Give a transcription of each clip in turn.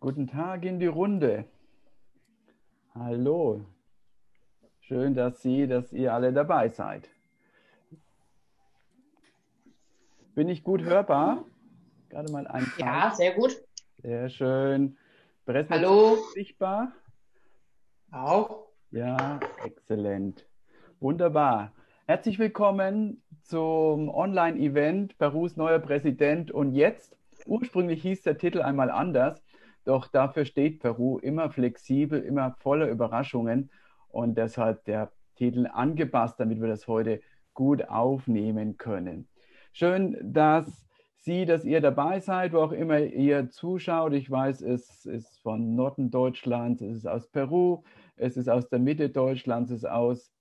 Guten Tag in die Runde. Hallo. Schön, dass Sie, dass ihr alle dabei seid. Bin ich gut hörbar? Gerade mal ein. Ja, sehr gut. Sehr schön. Hallo. Sichtbar? Auch. Ja, exzellent. Wunderbar. Herzlich willkommen zum Online-Event Perus neuer Präsident und jetzt. Ursprünglich hieß der Titel einmal anders. Doch dafür steht Peru immer flexibel, immer voller Überraschungen und deshalb der Titel angepasst, damit wir das heute gut aufnehmen können. Schön, dass Sie, dass ihr dabei seid, wo auch immer ihr zuschaut. Ich weiß, es ist von Norden Deutschlands, es ist aus Peru, es ist aus der Mitte Deutschlands, es ist aus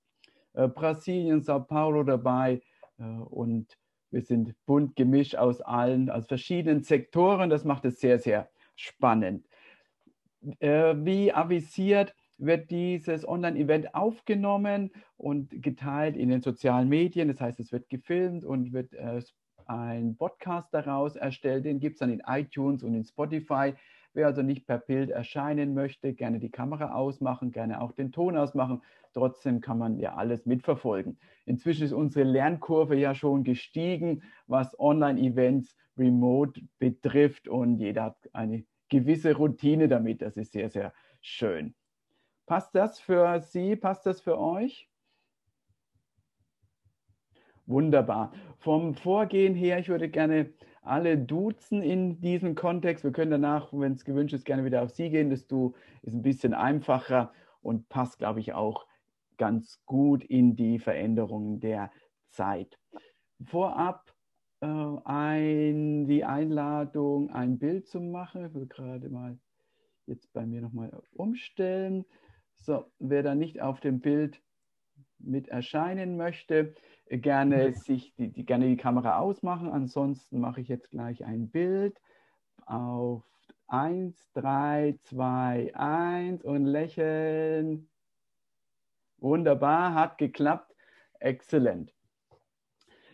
äh, Brasilien, Sao Paulo dabei äh, und wir sind bunt gemischt aus allen, aus verschiedenen Sektoren. Das macht es sehr, sehr spannend. Äh, wie avisiert wird dieses Online-Event aufgenommen und geteilt in den sozialen Medien. Das heißt, es wird gefilmt und wird äh, ein Podcast daraus erstellt. Den gibt es dann in iTunes und in Spotify. Wer also nicht per Bild erscheinen möchte, gerne die Kamera ausmachen, gerne auch den Ton ausmachen. Trotzdem kann man ja alles mitverfolgen. Inzwischen ist unsere Lernkurve ja schon gestiegen, was Online-Events remote betrifft und jeder hat eine gewisse Routine damit. Das ist sehr, sehr schön. Passt das für Sie? Passt das für euch? Wunderbar. Vom Vorgehen her, ich würde gerne alle duzen in diesem Kontext. Wir können danach, wenn es gewünscht ist, gerne wieder auf Sie gehen. Das Du ist ein bisschen einfacher und passt, glaube ich, auch ganz gut in die Veränderungen der Zeit. Vorab äh, ein, die Einladung, ein Bild zu machen. Ich will gerade mal jetzt bei mir nochmal umstellen. So, wer da nicht auf dem Bild mit erscheinen möchte, gerne sich die, die, gerne die Kamera ausmachen. Ansonsten mache ich jetzt gleich ein Bild auf 1, 3, 2, 1 und lächeln. Wunderbar, hat geklappt. Exzellent.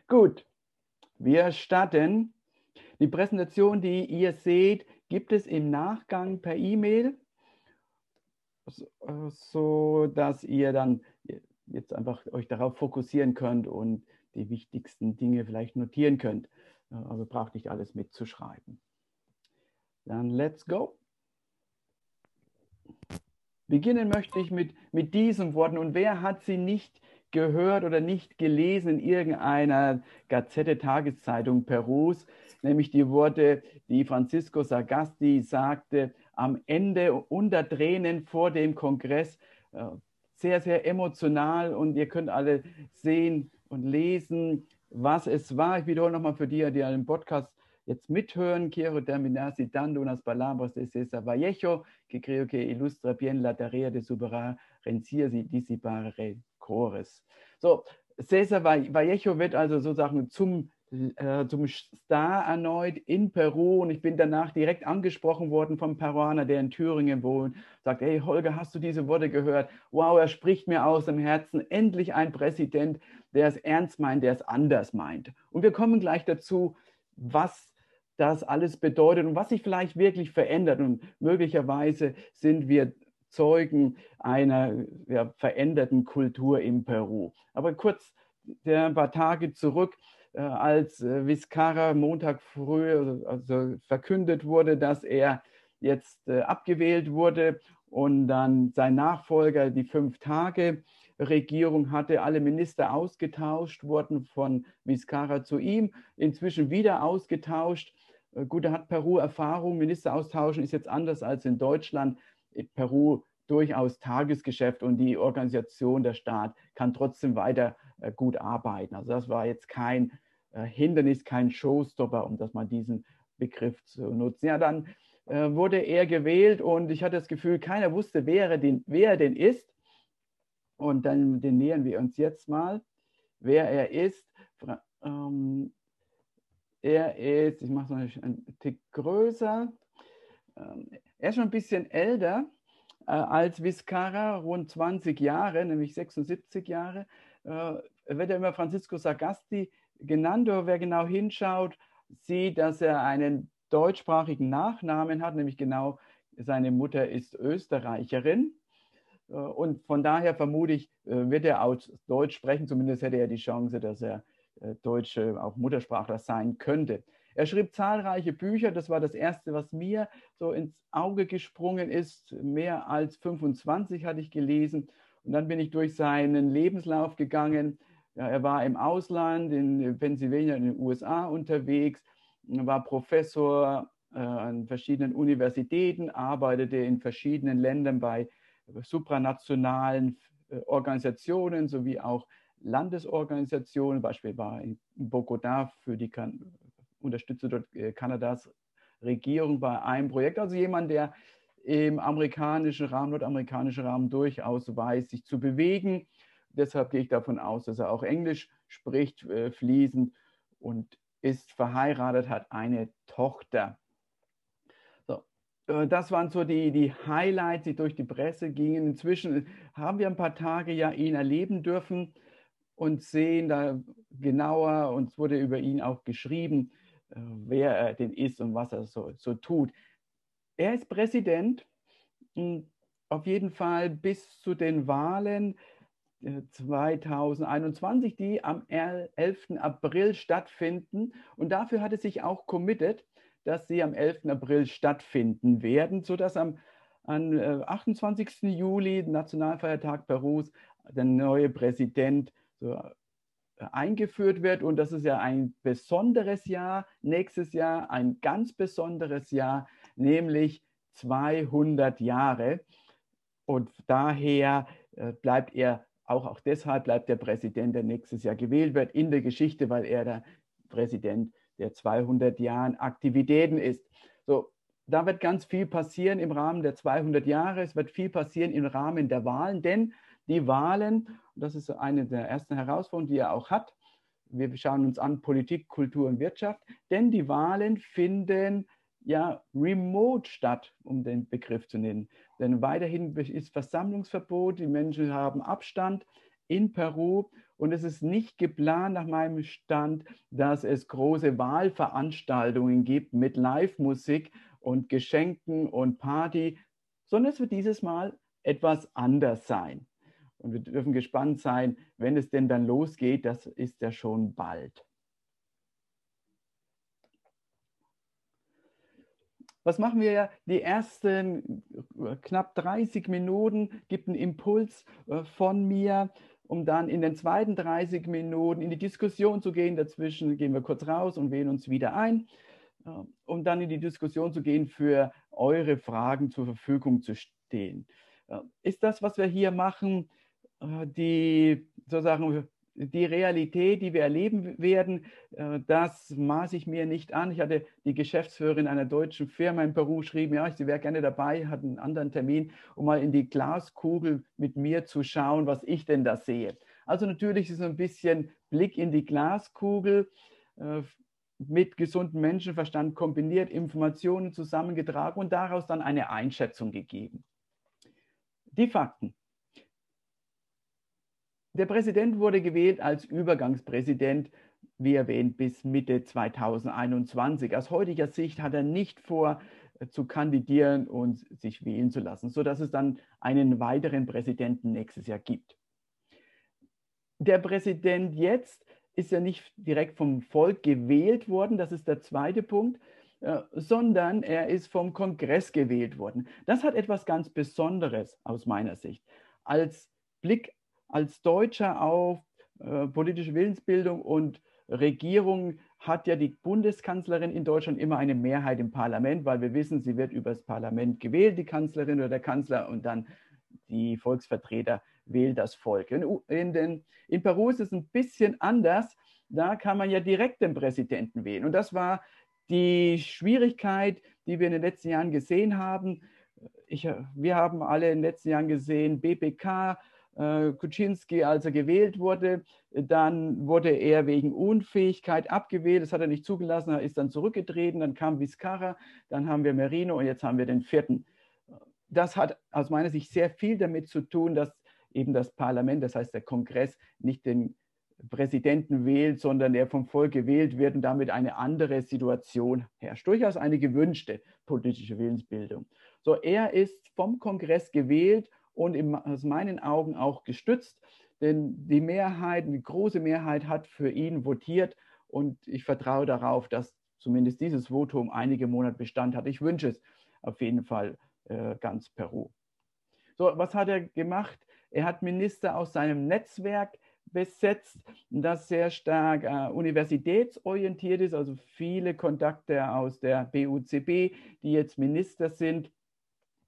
Gut, wir starten. Die Präsentation, die ihr seht, gibt es im Nachgang per E-Mail, so dass ihr dann jetzt einfach euch darauf fokussieren könnt und die wichtigsten Dinge vielleicht notieren könnt. Also braucht nicht alles mitzuschreiben. Dann let's go. Beginnen möchte ich mit, mit diesen Worten. Und wer hat sie nicht gehört oder nicht gelesen in irgendeiner Gazette Tageszeitung Perus, nämlich die Worte, die Francisco Sagasti sagte am Ende unter Tränen vor dem Kongress, äh, sehr, sehr emotional und ihr könnt alle sehen und lesen, was es war. Ich wiederhole nochmal für die, die den Podcast jetzt mithören. Quiero terminar citando unas palabras de César Vallejo, que creo que ilustra bien la tarea de superar rencillas y disipar Chores. So, Cesar Vallejo wird also sozusagen zum, äh, zum Star erneut in Peru und ich bin danach direkt angesprochen worden vom Peruaner, der in Thüringen wohnt, sagt, hey Holger, hast du diese Worte gehört? Wow, er spricht mir aus dem Herzen, endlich ein Präsident, der es ernst meint, der es anders meint. Und wir kommen gleich dazu, was das alles bedeutet und was sich vielleicht wirklich verändert. Und möglicherweise sind wir Zeugen einer ja, veränderten Kultur in Peru. Aber kurz ein paar Tage zurück, äh, als äh, Vizcarra Montag früh also, verkündet wurde, dass er jetzt äh, abgewählt wurde und dann sein Nachfolger die Fünf-Tage-Regierung hatte, alle Minister ausgetauscht wurden von Vizcarra zu ihm, inzwischen wieder ausgetauscht. Äh, gut, da hat Peru Erfahrung, Minister austauschen ist jetzt anders als in Deutschland. Peru durchaus Tagesgeschäft und die Organisation, der Staat kann trotzdem weiter äh, gut arbeiten. Also das war jetzt kein äh, Hindernis, kein Showstopper, um das mal diesen Begriff zu nutzen. Ja, dann äh, wurde er gewählt und ich hatte das Gefühl, keiner wusste, wer er denn, wer er denn ist. Und dann den nähern wir uns jetzt mal, wer er ist. Ähm, er ist, ich mache es noch ein Tick größer, ähm, er ist schon ein bisschen älter, äh, als Vizcarra, rund 20 Jahre, nämlich 76 Jahre, äh, wird er immer Francisco Sagasti genannt. Aber wer genau hinschaut, sieht, dass er einen deutschsprachigen Nachnamen hat, nämlich genau Seine Mutter ist Österreicherin. Und von daher vermute ich, wird er auch Deutsch sprechen. Zumindest hätte er die Chance, dass er Deutsche auch Muttersprachler sein könnte. Er schrieb zahlreiche Bücher. Das war das erste, was mir so ins Auge gesprungen ist. Mehr als 25 hatte ich gelesen. Und dann bin ich durch seinen Lebenslauf gegangen. Ja, er war im Ausland, in Pennsylvania, in den USA unterwegs, war Professor äh, an verschiedenen Universitäten, arbeitete in verschiedenen Ländern bei supranationalen äh, Organisationen sowie auch Landesorganisationen, beispielsweise in Bogotá für die kan unterstützte dort äh, Kanadas Regierung bei einem Projekt. Also jemand, der im amerikanischen Rahmen, nordamerikanischen Rahmen durchaus weiß, sich zu bewegen. Deshalb gehe ich davon aus, dass er auch Englisch spricht, äh, fließend und ist verheiratet, hat eine Tochter. Äh, das waren so die, die Highlights, die durch die Presse gingen. Inzwischen haben wir ein paar Tage ja ihn erleben dürfen und sehen da genauer, uns wurde über ihn auch geschrieben, äh, wer er denn ist und was er so, so tut. Er ist Präsident, hm, auf jeden Fall bis zu den Wahlen 2021, äh, die am 11. April stattfinden. Und dafür hat er sich auch committed, dass sie am 11. April stattfinden werden, sodass am, am 28. Äh, Juli, Nationalfeiertag Perus, der neue Präsident so eingeführt wird. Und das ist ja ein besonderes Jahr, nächstes Jahr ein ganz besonderes Jahr, nämlich 200 Jahre. Und daher äh, bleibt er, auch, auch deshalb bleibt der Präsident, der nächstes Jahr gewählt wird, in der Geschichte, weil er der Präsident der 200 Jahren Aktivitäten ist. So, da wird ganz viel passieren im Rahmen der 200 Jahre. Es wird viel passieren im Rahmen der Wahlen, denn die Wahlen, das ist eine der ersten Herausforderungen, die er auch hat, wir schauen uns an Politik, Kultur und Wirtschaft, denn die Wahlen finden ja remote statt, um den Begriff zu nennen. Denn weiterhin ist Versammlungsverbot, die Menschen haben Abstand in Peru und es ist nicht geplant nach meinem Stand, dass es große Wahlveranstaltungen gibt mit Live-Musik und Geschenken und Party, sondern es wird dieses Mal etwas anders sein. Und wir dürfen gespannt sein, wenn es denn dann losgeht. Das ist ja schon bald. Was machen wir ja? Die ersten äh, knapp 30 Minuten gibt einen Impuls äh, von mir, um dann in den zweiten 30 Minuten in die Diskussion zu gehen. Dazwischen gehen wir kurz raus und wählen uns wieder ein, äh, um dann in die Diskussion zu gehen, für eure Fragen zur Verfügung zu stehen. Ist das, was wir hier machen, die sozusagen die Realität, die wir erleben werden, äh, das maße ich mir nicht an. Ich hatte die Geschäftsführerin einer deutschen Firma in Peru geschrieben, ja, sie wäre gerne dabei, hat einen anderen Termin, um mal in die Glaskugel mit mir zu schauen, was ich denn da sehe. Also natürlich ist es ein bisschen Blick in die Glaskugel äh, mit gesundem Menschenverstand kombiniert, Informationen zusammengetragen und daraus dann eine Einschätzung gegeben. Die Fakten. Der Präsident wurde gewählt als Übergangspräsident, wie erwähnt, bis Mitte 2021. Aus heutiger Sicht hat er nicht vor, äh, zu kandidieren und sich wählen zu lassen, sodass es dann einen weiteren Präsidenten nächstes Jahr gibt. Der Präsident jetzt ist ja nicht direkt vom Volk gewählt worden, das ist der zweite Punkt, äh, sondern er ist vom Kongress gewählt worden. Das hat etwas ganz Besonderes aus meiner Sicht. Als Blick als Deutscher auf äh, politische Willensbildung und Regierung hat ja die Bundeskanzlerin in Deutschland immer eine Mehrheit im Parlament, weil wir wissen, sie wird über das Parlament gewählt, die Kanzlerin oder der Kanzler, und dann die Volksvertreter wählt das Volk. In, in, den, in Peru ist es ein bisschen anders. Da kann man ja direkt den Präsidenten wählen. Und das war die Schwierigkeit, die wir in den letzten Jahren gesehen haben. Ich, wir haben alle in den letzten Jahren gesehen, BPK, Kuczynski, als er gewählt wurde, dann wurde er wegen Unfähigkeit abgewählt, das hat er nicht zugelassen, er ist dann zurückgetreten, dann kam Vizcarra, dann haben wir Merino und jetzt haben wir den vierten. Das hat aus meiner Sicht sehr viel damit zu tun, dass eben das Parlament, das heißt der Kongress, nicht den Präsidenten wählt, sondern der vom Volk gewählt wird und damit eine andere Situation herrscht. Durchaus eine gewünschte politische Willensbildung. So, er ist vom Kongress gewählt und in, aus meinen Augen auch gestützt, denn die Mehrheit, die große Mehrheit hat für ihn votiert und ich vertraue darauf, dass zumindest dieses Votum einige Monate Bestand hat. Ich wünsche es auf jeden Fall äh, ganz Peru. So, was hat er gemacht? Er hat Minister aus seinem Netzwerk besetzt, das sehr stark äh, universitätsorientiert ist, also viele Kontakte aus der BUCB, die jetzt Minister sind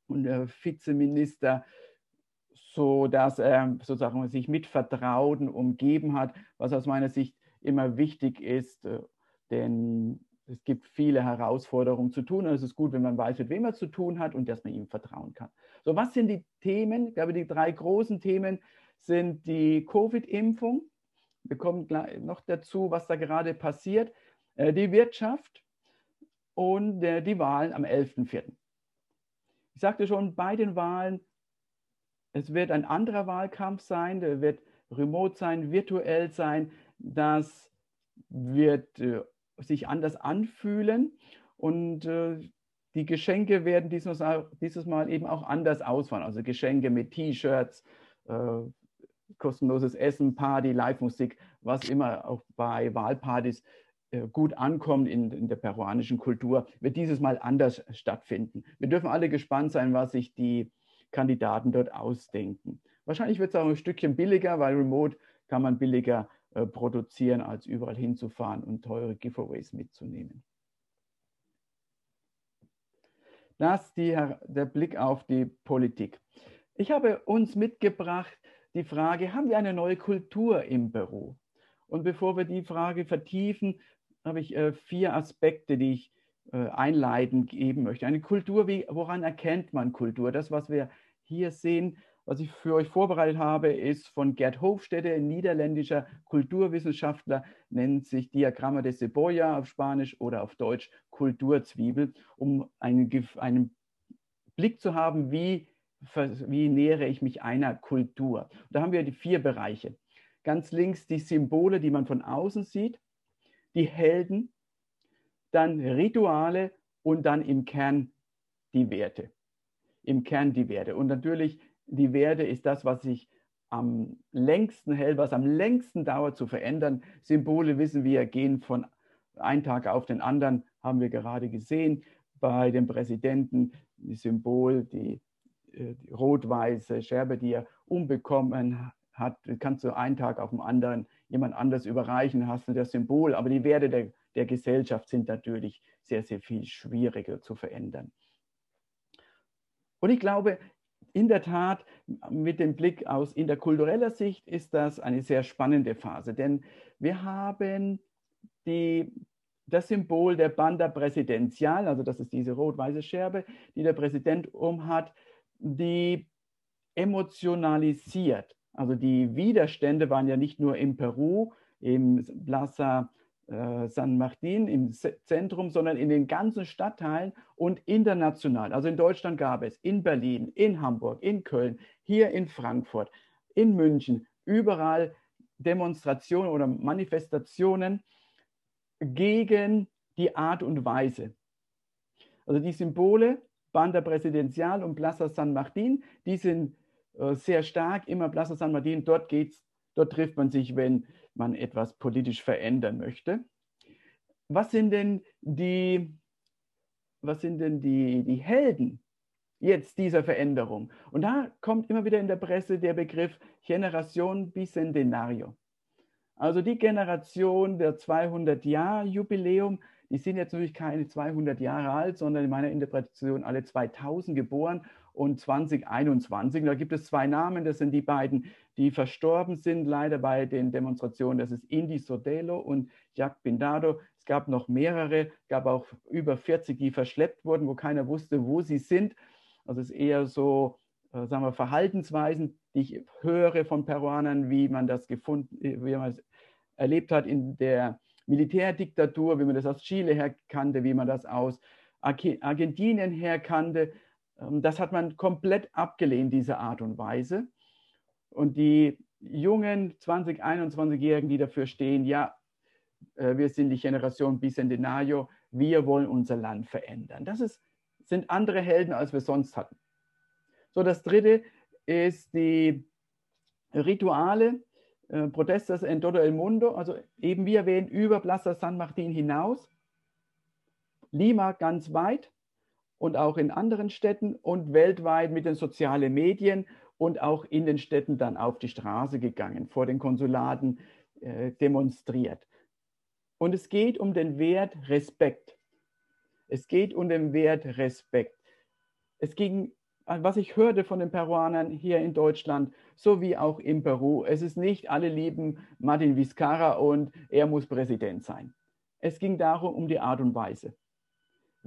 und äh, Vizeminister, so dass er sozusagen sich mit Vertrauten umgeben hat, was aus meiner Sicht immer wichtig ist, äh, denn es gibt viele Herausforderungen zu tun und es ist gut, wenn man weiß, mit wem man zu tun hat und dass man ihm vertrauen kann. So, was sind die Themen? Ich glaube, die drei großen Themen sind die Covid-Impfung. Wir kommen noch dazu, was da gerade passiert, äh, die Wirtschaft und äh, die Wahlen am 11.04. Ich sagte schon, bei den Wahlen, es wird ein anderer Wahlkampf sein, der wird remote sein, virtuell sein, das wird äh, sich anders anfühlen und die Geschenke werden dieses Mal, dieses Mal eben auch anders ausfallen. Also Geschenke mit T-Shirts, kostenloses Essen, Party, Live-Musik, was immer auch bei Wahlpartys äh, gut ankommt in, in, der peruanischen Kultur, wird dieses Mal anders stattfinden. Wir dürfen alle gespannt sein, was sich die Kandidaten dort ausdenken. Wahrscheinlich wird es auch ein Stückchen billiger, weil remote kann man billiger äh, produzieren, als überall hinzufahren und teure Giveaways mitzunehmen. Das die, der Blick auf die Politik. Ich habe uns mitgebracht die Frage, haben wir eine neue Kultur im Büro? Und bevor wir die Frage vertiefen, habe ich äh, vier Aspekte, die ich äh, einleitend geben möchte. Eine Kultur, wie, woran erkennt man Kultur? Das, was wir hier sehen, was ich für euch vorbereitet habe, ist von Gerd Hofstede, ein niederländischer Kulturwissenschaftler, nennt sich Diagramme de Cebolla auf Spanisch oder auf Deutsch Kulturzwiebel, um einen, einen Blick zu haben, wie wie nähere ich mich einer Kultur? Da haben wir die vier Bereiche. Ganz links die Symbole, die man von außen sieht, die Helden, dann Rituale und dann im Kern die Werte. Im Kern die Werte. Und natürlich, die Werte ist das, was sich am längsten hält, was am längsten dauert zu verändern. Symbole wissen wir, gehen von einem Tag auf den anderen, haben wir gerade gesehen. Bei dem Präsidenten, die Symbol, die äh, die rot-weiße Scherbe, die er umbekommen hat, kannst du einen Tag auf den anderen jemand anders überreichen, hast du das Symbol. Aber die Werte der, der Gesellschaft sind natürlich sehr, sehr viel schwieriger zu verändern. Und ich glaube, in der Tat, mit dem Blick aus interkultureller Sicht ist das eine sehr spannende Phase, denn wir haben die, das Symbol der Banda Präsidential, also das ist diese rot-weiße Scherbe, die der Präsident umhat, die emotionalisiert. Also die Widerstände waren ja nicht nur in Peru, im Plaza San Martin, im Zentrum, sondern in den ganzen Stadtteilen und international. Also in Deutschland gab es in Berlin, in Hamburg, in Köln, hier in Frankfurt, in München, überall Demonstrationen oder Manifestationen gegen die Art und Weise. Also die Symbole Banda Presidencial und Plaza San Martin. Die sind äh, sehr stark, immer Plaza San Martin. Dort geht's, dort trifft man sich, wenn man etwas politisch verändern möchte. Was sind denn die, was sind denn die, die Helden jetzt dieser Veränderung? Und da kommt immer wieder in der Presse der Begriff Generation Bicentenario. Also die Generation der 200-Jahr-Jubiläum, die sind jetzt natürlich keine 200 Jahre alt, sondern in meiner Interpretation alle 2000 geboren und 2021. Da gibt es zwei Namen, das sind die beiden, die verstorben sind, leider bei den Demonstrationen. Das ist Indy Sodelo und Jacques Pindado. Es gab noch mehrere, gab auch über 40, die verschleppt wurden, wo keiner wusste, wo sie sind. Also es ist eher so, äh, sagen wir, Verhaltensweisen, die ich höre von Peruanern, wie man das gefunden, wie man es erlebt hat in der Militärdiktatur, wie man das aus Chile her kannte, wie man das aus Argentinien her kannte. Ähm, das hat man komplett abgelehnt, diese Art und Weise. Und die jungen 20, 21-Jährigen, die dafür stehen, ja, äh, wir sind die Generation Bicentenario, wir wollen unser Land verändern. Das ist, sind andere Helden, als wir sonst hatten. So, das dritte ist die Rituale, äh, Protestas en todo el mundo, also eben wie erwähnt, über Plaza San Martin hinaus, Lima ganz weit und auch in anderen Städten und weltweit mit den sozialen Medien und auch in den Städten dann auf die Straße gegangen, vor den Konsulaten äh, demonstriert. Und es geht um den Wert Respekt. Es geht um den Wert Respekt. Es ging, was ich hörte von den Peruanern hier in Deutschland, sowie auch in Peru, es ist nicht, alle lieben Martin Vizcarra und er muss Präsident sein. Es ging darum, um die Art und Weise,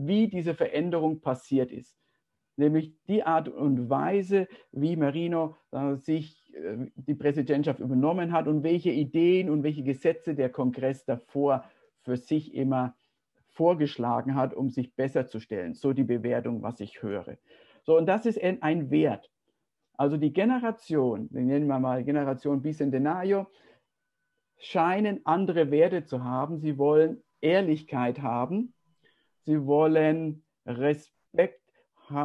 wie diese Veränderung passiert ist nämlich die Art und Weise, wie Marino äh, sich äh, die Präsidentschaft übernommen hat und welche Ideen und welche Gesetze der Kongress davor für sich immer vorgeschlagen hat, um sich besser zu stellen. So die Bewertung, was ich höre. So, und das ist ein, Wert. Also die Generation, den nennen wir mal Generation Bicentenario, scheinen andere Werte zu haben. Sie wollen Ehrlichkeit haben. Sie wollen Respekt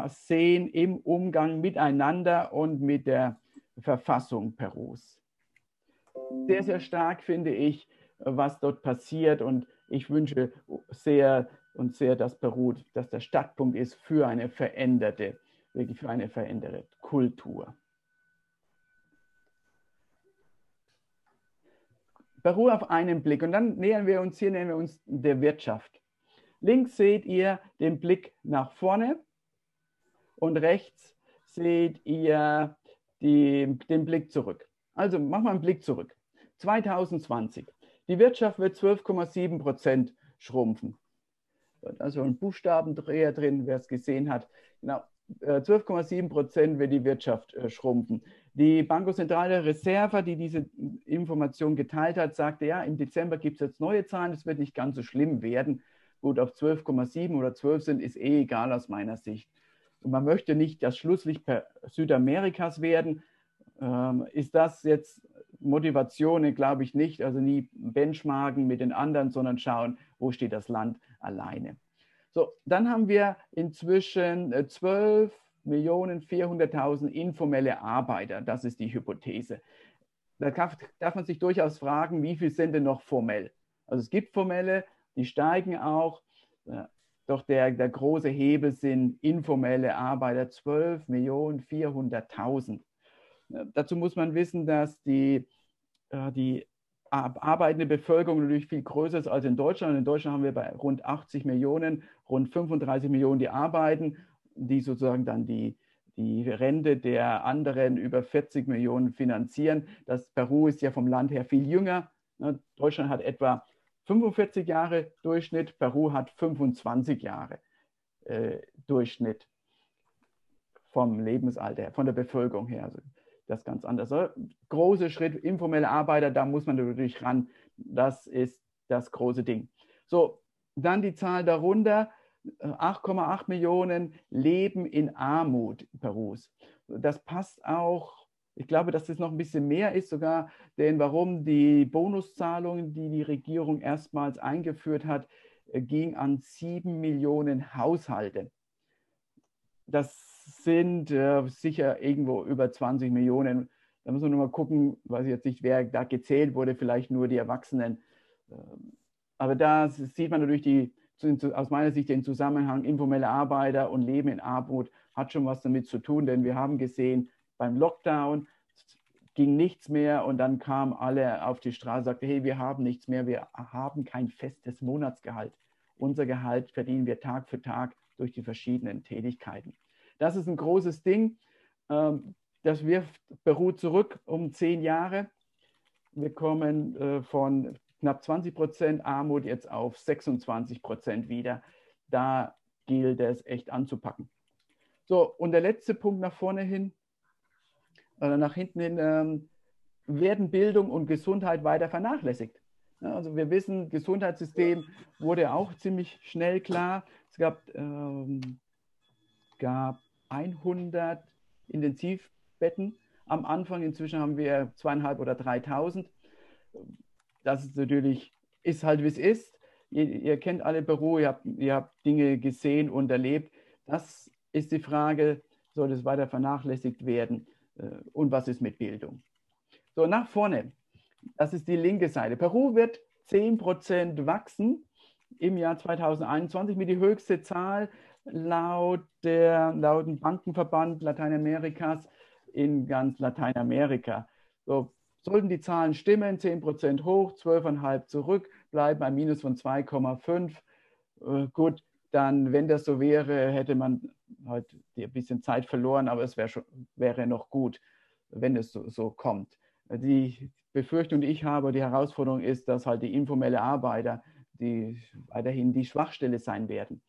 sehen im Umgang miteinander und mit der Verfassung Perus. Sehr, sehr stark finde ich, was dort passiert und ich wünsche sehr und sehr, dass Peru, dass der Startpunkt ist für eine veränderte, wirklich für eine veränderte Kultur. Peru auf einen Blick und dann nähern wir uns hier, nähern wir uns der Wirtschaft. Links seht ihr den Blick nach vorne und rechts seht ihr die, den Blick zurück. Also machen wir einen Blick zurück. 2020. Die Wirtschaft wird 12,7 Prozent schrumpfen. Also ein Buchstabendreher drin, wer es gesehen hat. Genau, 12,7 äh, Prozent wird die Wirtschaft äh, schrumpfen. Die Banco Centrale Reserva, die diese Information geteilt hat, sagte, ja, im Dezember gibt es jetzt neue Zahlen, es wird nicht ganz so schlimm werden. Gut, ob 12,7 oder 12 sind, ist eh egal aus meiner Sicht und man möchte nicht das Schlusslicht Südamerikas werden, ähm, ist das jetzt Motivation, glaube ich nicht. Also nie benchmarken mit den anderen, sondern schauen, wo steht das Land alleine. So, dann haben wir inzwischen 12 Millionen 400.000 informelle Arbeiter. Das ist die Hypothese. Da darf, darf man sich durchaus fragen, wie viel sind denn noch formell? Also es gibt formelle, die steigen auch. Doch der, der große Hebel sind informelle Arbeiter, 12 Millionen 400.000. Dazu muss man wissen, dass die, äh, die arbeitende Bevölkerung natürlich viel größer ist als in Deutschland. In Deutschland haben wir bei rund 80 Millionen, rund 35 Millionen, die arbeiten, die sozusagen dann die, die Rente der anderen über 40 Millionen finanzieren. Das Peru ist ja vom Land her viel jünger. Ne, Deutschland hat etwa 45 Jahre Durchschnitt, Peru hat 25 Jahre äh, Durchschnitt vom Lebensalter, von der Bevölkerung her. Also das ist ganz anders. Große Schritt, informelle Arbeiter, da muss man natürlich ran. Das ist das große Ding. So, dann die Zahl darunter. 8,8 Millionen leben in Armut Perus. Das passt auch ich glaube, dass das noch ein bisschen mehr ist sogar, denn warum die Bonuszahlungen, die die Regierung erstmals eingeführt hat, äh, ging an sieben Millionen Haushalte. Das sind äh, sicher irgendwo über 20 Millionen. Da muss man nur mal gucken, weiß ich jetzt nicht, wer da gezählt wurde, vielleicht nur die Erwachsenen. Ähm, aber da sieht man natürlich die, aus meiner Sicht den Zusammenhang informelle Arbeiter und Leben in Armut hat schon was damit zu tun, denn wir haben gesehen, beim Lockdown ging nichts mehr und dann kamen alle auf die Straße und sagten, hey, wir haben nichts mehr, wir haben kein festes Monatsgehalt. Unser Gehalt verdienen wir Tag für Tag durch die verschiedenen Tätigkeiten. Das ist ein großes Ding. Ähm, das wirft Peru zurück um zehn Jahre. Wir kommen äh, von knapp 20 Prozent Armut jetzt auf 26 Prozent wieder. Da gilt es echt anzupacken. So, und der letzte Punkt nach vorne hin, oder nach hinten hin, ähm, werden Bildung und Gesundheit weiter vernachlässigt. Ja, also wir wissen, Gesundheitssystem wurde auch ziemlich schnell klar. Es gab, ähm, gab 100 Intensivbetten, am Anfang. Inzwischen haben wir zweieinhalb oder 3.000. Das ist natürlich, ist halt wie es ist. Ihr, ihr kennt alle Peru, ihr habt, ihr habt Dinge gesehen und erlebt. Das ist die Frage, soll es weiter vernachlässigt werden? Äh, und was ist mit Bildung? So, nach vorne. Das ist die linke Seite. Peru wird 10% wachsen im Jahr 2021 mit die höchste Zahl laut, der, laut dem Bankenverband Lateinamerikas in ganz Lateinamerika. So, sollten die Zahlen stimmen, 10% hoch, 12,5 zurück, bleiben ein Minus von 2,5. Äh, gut, dann, wenn das so wäre, hätte man halt ein bisschen Zeit verloren, aber es wär schon, wäre noch gut, wenn es so, so kommt. Die Befürchtung, die ich habe, die Herausforderung ist, dass halt die informelle Arbeiter die weiterhin die Schwachstelle sein werden.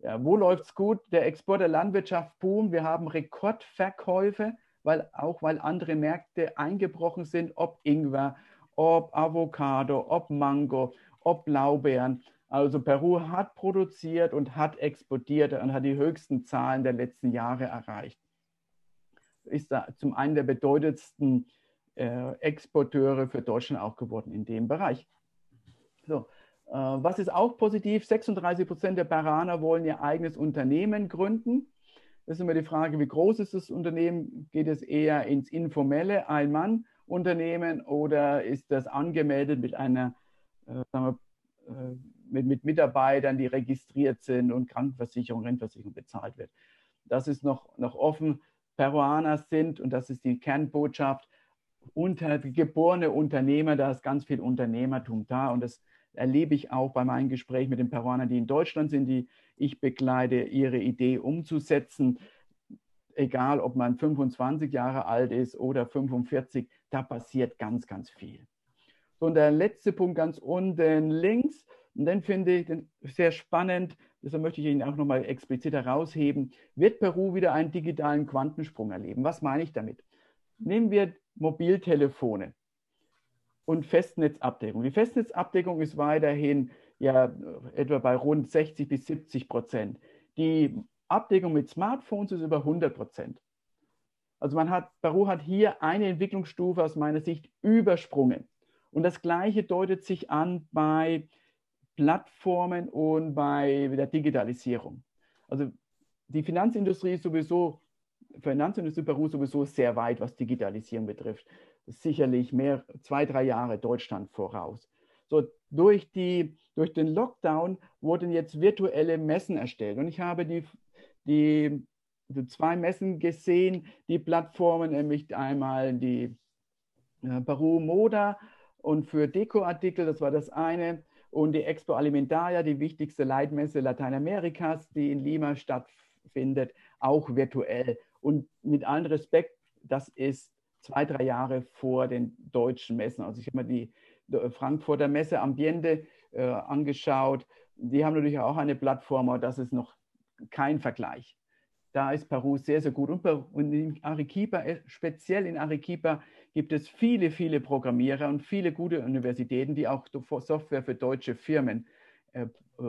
Ja, wo läuft es gut? Der Export der Landwirtschaft boomt. Wir haben Rekordverkäufe, weil, auch weil andere Märkte eingebrochen sind, ob Ingwer, ob Avocado, ob Mango, ob Blaubeeren. Also Peru hat produziert und hat exportiert und hat die höchsten Zahlen der letzten Jahre erreicht. Ist da zum einen der bedeutendsten äh, Exporteure für Deutschland auch geworden in dem Bereich. So, äh, was ist auch positiv? 36 Prozent der Peruaner wollen ihr eigenes Unternehmen gründen. Das ist immer die Frage, wie groß ist das Unternehmen? Geht es eher ins informelle Ein-Mann-Unternehmen oder ist das angemeldet mit einer, äh, wir, äh, mit, mit, Mitarbeitern, die registriert sind und Krankenversicherung, Rentenversicherung bezahlt wird? Das ist noch, noch offen. Peruaner sind, und das ist die Kernbotschaft, unter, geborene Unternehmer, da ist ganz viel Unternehmertum da und das erlebe ich auch bei meinen Gesprächen mit den Peruanern, die in Deutschland sind, die ich begleite, ihre Idee umzusetzen. Egal, ob man 25 Jahre alt ist oder 45, da passiert ganz, ganz viel. Und der letzte Punkt ganz unten links, und den finde ich sehr spannend, deshalb möchte ich ihn auch nochmal explizit herausheben, wird Peru wieder einen digitalen Quantensprung erleben. Was meine ich damit? Nehmen wir Mobiltelefone und Festnetzabdeckung. Die Festnetzabdeckung ist weiterhin ja etwa bei rund 60 bis 70 Prozent. Die Abdeckung mit Smartphones ist über 100 Prozent. Also man hat, Peru hat hier eine Entwicklungsstufe aus meiner Sicht übersprungen. Und das Gleiche deutet sich an bei Plattformen und bei der Digitalisierung. Also die Finanzindustrie ist sowieso, Finanzindustrie Peru sowieso sehr weit, was Digitalisierung betrifft sicherlich mehr, zwei, drei Jahre Deutschland voraus. So, durch, die, durch den Lockdown wurden jetzt virtuelle Messen erstellt. Und ich habe die, die, die zwei Messen gesehen, die Plattformen, nämlich einmal die äh, Peru Moda und für Dekoartikel, das war das eine, und die Expo Alimentaria, die wichtigste Leitmesse Lateinamerikas, die in Lima stattfindet, auch virtuell. Und mit allem Respekt, das ist zwei, drei Jahre vor den deutschen Messen. Also ich habe mir die Frankfurter Messe Ambiente äh, angeschaut. Die haben natürlich auch eine Plattform, aber das ist noch kein Vergleich. Da ist Peru sehr, sehr gut. Und, und in Arequipa, äh, speziell in Arequipa, gibt es viele, viele Programmierer und viele gute Universitäten, die auch Software für deutsche Firmen äh,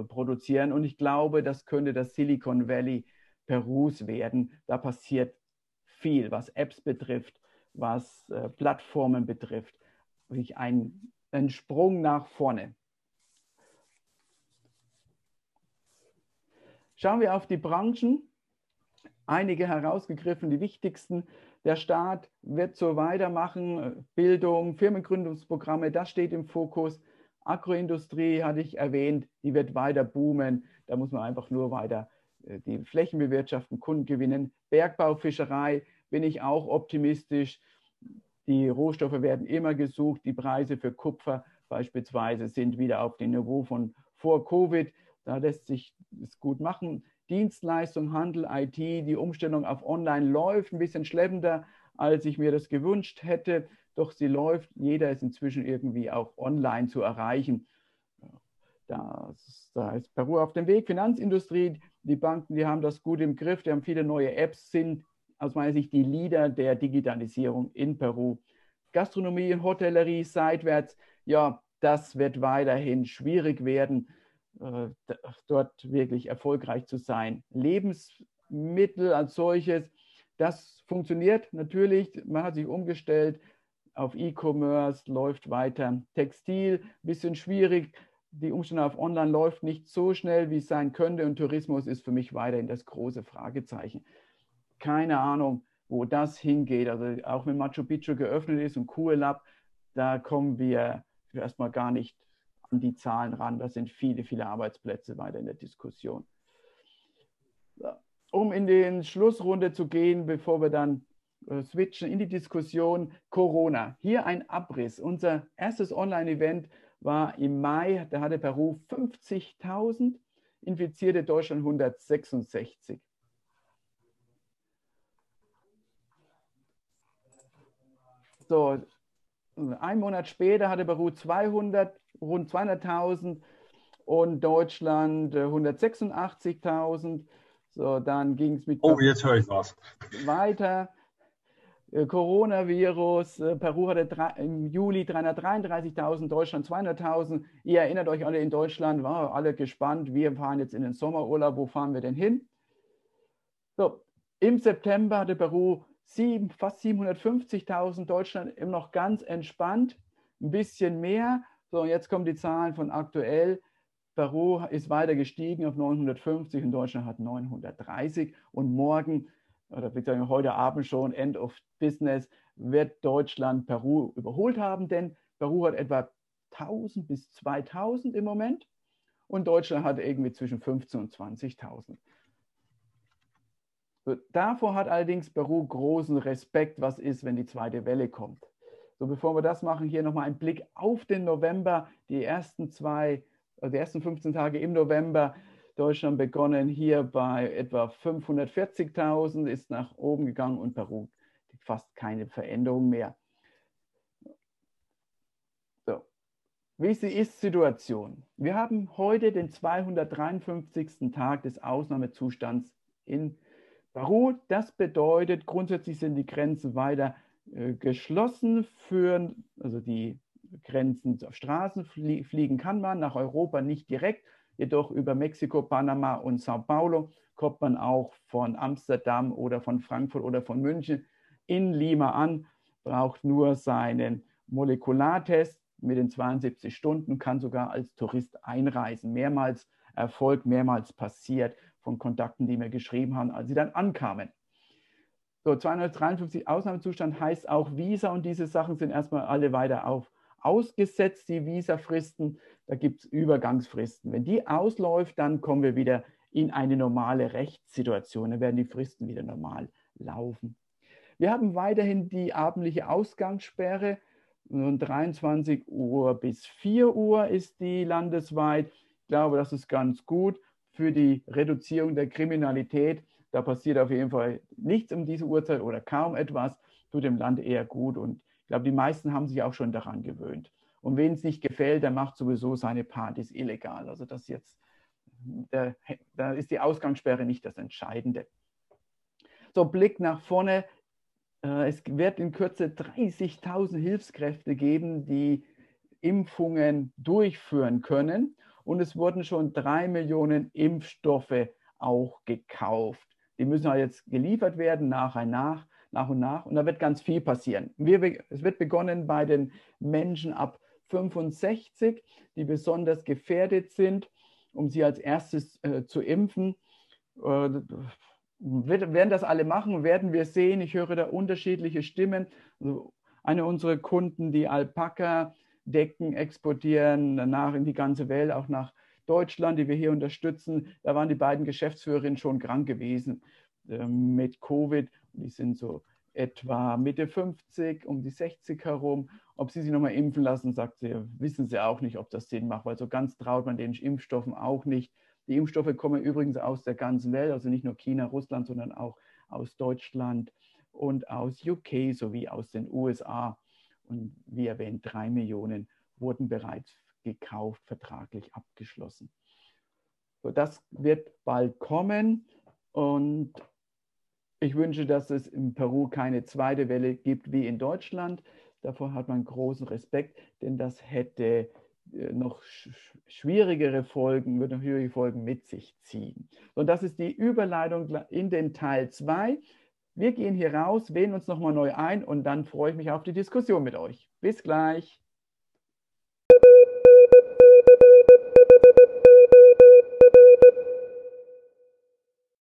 produzieren. Und ich glaube, das könnte das Silicon Valley Perus werden. Da passiert viel, was Apps betrifft, was äh, Plattformen betrifft. Wirklich ein, ein Sprung nach vorne. Schauen wir auf die Branchen. Einige herausgegriffen, die wichtigsten. Der Staat wird so weitermachen. Bildung, Firmengründungsprogramme, das steht im Fokus. Agroindustrie hatte ich erwähnt, die wird weiter boomen. Da muss man einfach nur weiter äh, die Flächen bewirtschaften, Kunden gewinnen. Bergbau, Fischerei, bin ich auch optimistisch. Die Rohstoffe werden immer gesucht. Die Preise für Kupfer beispielsweise sind wieder auf dem Niveau von vor Covid. Da lässt sich es gut machen. Dienstleistung, Handel, IT, die Umstellung auf Online läuft ein bisschen schleppender, als ich mir das gewünscht hätte. Doch sie läuft. Jeder ist inzwischen irgendwie auch online zu erreichen. Das, da ist Peru auf dem Weg. Finanzindustrie, die Banken, die haben das gut im Griff. Die haben viele neue Apps, sind aus meiner Sicht die Leader der Digitalisierung in Peru. Gastronomie und Hotellerie seitwärts, ja, das wird weiterhin schwierig werden, dort wirklich erfolgreich zu sein. Lebensmittel als solches, das funktioniert natürlich. Man hat sich umgestellt auf E-Commerce, läuft weiter. Textil, bisschen schwierig. Die Umstände auf Online läuft nicht so schnell, wie es sein könnte. Und Tourismus ist für mich weiterhin das große Fragezeichen. Keine Ahnung, wo das hingeht. Also auch wenn Machu Picchu geöffnet ist und Kuelab, da kommen wir erstmal gar nicht die Zahlen ran. Das sind viele, viele Arbeitsplätze weiter in der Diskussion. Um in die Schlussrunde zu gehen, bevor wir dann äh, switchen in die Diskussion Corona. Hier ein Abriss. Unser erstes Online-Event war im Mai, da hatte Peru 50.000 Infizierte, Deutschland 166. So, ein Monat später hatte Peru 200, rund 200.000 und Deutschland 186.000. Äh, so, dann ging es mit. Oh, jetzt höre ich was. Weiter. Äh, Coronavirus. Äh, Peru hatte im Juli 333.000, Deutschland 200.000. Ihr erinnert euch alle in Deutschland, waren alle gespannt. Wir fahren jetzt in den Sommerurlaub. Wo fahren wir denn hin? So, im September hatte Peru sieben, fast 750.000, Deutschland immer noch ganz entspannt, ein bisschen mehr. So, jetzt kommen die Zahlen von aktuell. Peru ist weiter gestiegen auf 950 und Deutschland hat 930. Und morgen, oder beziehungsweise heute Abend schon, End of Business, wird Deutschland Peru überholt haben, denn Peru hat etwa 1000 bis 2000 im Moment und Deutschland hat irgendwie zwischen 15 und 20.000. Davor hat allerdings Peru großen Respekt, was ist, wenn die zweite Welle kommt. So, bevor wir das machen, hier nochmal ein Blick auf den November, die ersten zwei die ersten 15 Tage im November Deutschland begonnen, hier bei etwa 540.000, ist nach oben gegangen und Peru fast keine Veränderung mehr. So. Wie ist die Ist-Situation? Wir haben heute den 253. Tag des Ausnahmezustands in Peru. Das bedeutet, grundsätzlich sind die Grenzen weiter äh, geschlossen für, also die Grenzen auf Straßen flie fliegen kann man, nach Europa nicht direkt, jedoch über Mexiko, Panama und Sao Paulo kommt man auch von Amsterdam oder von Frankfurt oder von München in Lima an, braucht nur seinen Molekulartest mit den 72 Stunden, kann sogar als Tourist einreisen. Mehrmals Erfolg, mehrmals passiert von Kontakten, die mir geschrieben haben, als sie dann ankamen. So, 253 Ausnahmezustand heißt auch Visa und diese Sachen sind erstmal alle weiter auf ausgesetzt, die Visafristen. Da gibt es Übergangsfristen. Wenn die ausläuft, dann kommen wir wieder in eine normale Rechtssituation. Dann werden die Fristen wieder normal laufen. Wir haben weiterhin die abendliche Ausgangssperre. Von 23 Uhr bis 4 Uhr ist die landesweit. Ich glaube, das ist ganz gut für die Reduzierung der Kriminalität. Da passiert auf jeden Fall nichts um diese Uhrzeit oder kaum etwas. Tut dem Land eher gut und ich glaube, die meisten haben sich auch schon daran gewöhnt. Und wen es nicht gefällt, der macht sowieso seine Partys illegal. Also das jetzt, da ist die Ausgangssperre nicht das Entscheidende. So, Blick nach vorne. Äh, es wird in Kürze 30.000 Hilfskräfte geben, die Impfungen durchführen können. Und es wurden schon drei Millionen Impfstoffe auch gekauft. Die müssen halt jetzt geliefert werden, nach und nach nach und nach. Und da wird ganz viel passieren. Wir, es wird begonnen bei den Menschen ab 65, die besonders gefährdet sind, um sie als erstes äh, zu impfen. Äh, werden das alle machen, werden wir sehen. Ich höre da unterschiedliche Stimmen. Also eine unserer Kunden, die Alpaka-Decken exportieren, danach in die ganze Welt, auch nach Deutschland, die wir hier unterstützen. Da waren die beiden Geschäftsführerinnen schon krank gewesen äh, mit Covid die sind so etwa Mitte 50, um die 60 herum. Ob sie sich nochmal impfen lassen, sagt sie, wissen sie auch nicht, ob das Sinn macht, weil so ganz traut man den Impfstoffen auch nicht. Die Impfstoffe kommen übrigens aus der ganzen Welt, also nicht nur China, Russland, sondern auch aus Deutschland und aus UK sowie aus den USA. Und wie erwähnt, drei Millionen wurden bereits gekauft, vertraglich abgeschlossen. So, das wird bald kommen und ich wünsche, dass es in Peru keine zweite Welle gibt wie in Deutschland. Davor hat man großen Respekt, denn das hätte äh, noch schwierigere Folgen, würde noch schwierige Folgen mit sich ziehen. Und das ist die Überleitung in den Teil 2. Wir gehen hier raus, wählen uns nochmal neu ein und dann freue ich mich auf die Diskussion mit euch. Bis gleich.